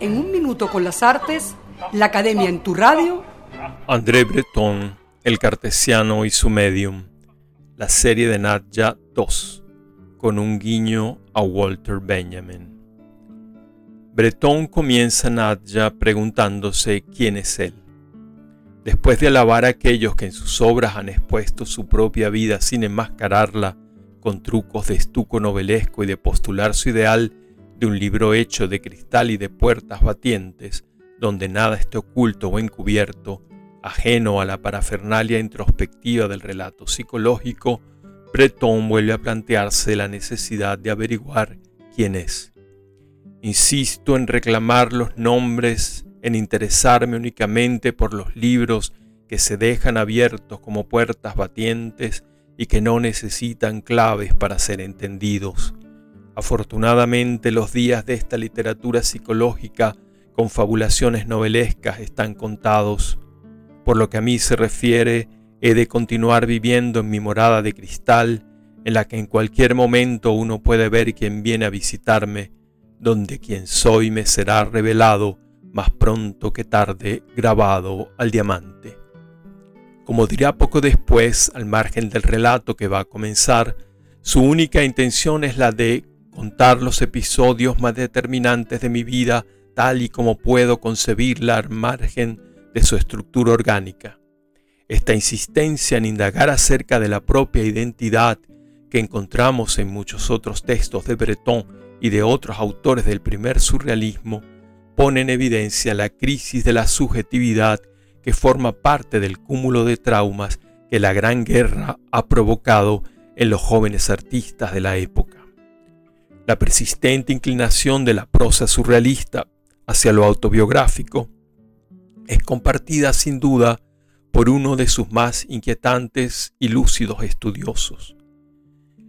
En un minuto con las artes, la Academia en tu radio. André Breton, El Cartesiano y su Medium, la serie de Nadja 2, con un guiño a Walter Benjamin. Breton comienza Nadja preguntándose quién es él. Después de alabar a aquellos que en sus obras han expuesto su propia vida sin enmascararla con trucos de estuco novelesco y de postular su ideal de un libro hecho de cristal y de puertas batientes, donde nada esté oculto o encubierto, ajeno a la parafernalia introspectiva del relato psicológico, Breton vuelve a plantearse la necesidad de averiguar quién es. Insisto en reclamar los nombres, en interesarme únicamente por los libros que se dejan abiertos como puertas batientes y que no necesitan claves para ser entendidos. Afortunadamente los días de esta literatura psicológica con fabulaciones novelescas están contados. Por lo que a mí se refiere, he de continuar viviendo en mi morada de cristal, en la que en cualquier momento uno puede ver quien viene a visitarme, donde quien soy me será revelado más pronto que tarde grabado al diamante. Como dirá poco después, al margen del relato que va a comenzar, su única intención es la de contar los episodios más determinantes de mi vida tal y como puedo concebirla al margen de su estructura orgánica. Esta insistencia en indagar acerca de la propia identidad que encontramos en muchos otros textos de Breton y de otros autores del primer surrealismo pone en evidencia la crisis de la subjetividad que forma parte del cúmulo de traumas que la Gran Guerra ha provocado en los jóvenes artistas de la época. La persistente inclinación de la prosa surrealista hacia lo autobiográfico es compartida sin duda por uno de sus más inquietantes y lúcidos estudiosos.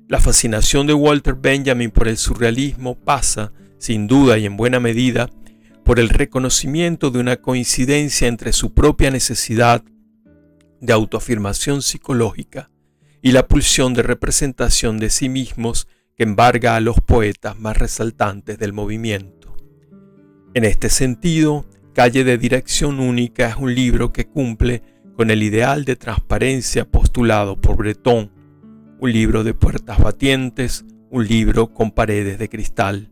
La fascinación de Walter Benjamin por el surrealismo pasa, sin duda y en buena medida, por el reconocimiento de una coincidencia entre su propia necesidad de autoafirmación psicológica y la pulsión de representación de sí mismos que embarga a los poetas más resaltantes del movimiento. En este sentido, Calle de Dirección Única es un libro que cumple con el ideal de transparencia postulado por Breton, un libro de puertas batientes, un libro con paredes de cristal,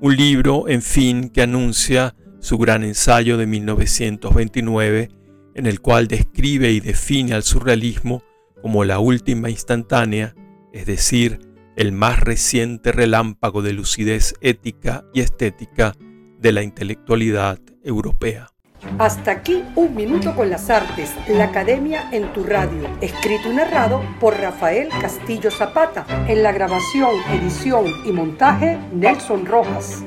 un libro, en fin, que anuncia su gran ensayo de 1929, en el cual describe y define al surrealismo como la última instantánea, es decir, el más reciente relámpago de lucidez ética y estética de la intelectualidad europea. Hasta aquí un minuto con las artes, la academia en tu radio, escrito y narrado por Rafael Castillo Zapata, en la grabación, edición y montaje Nelson Rojas.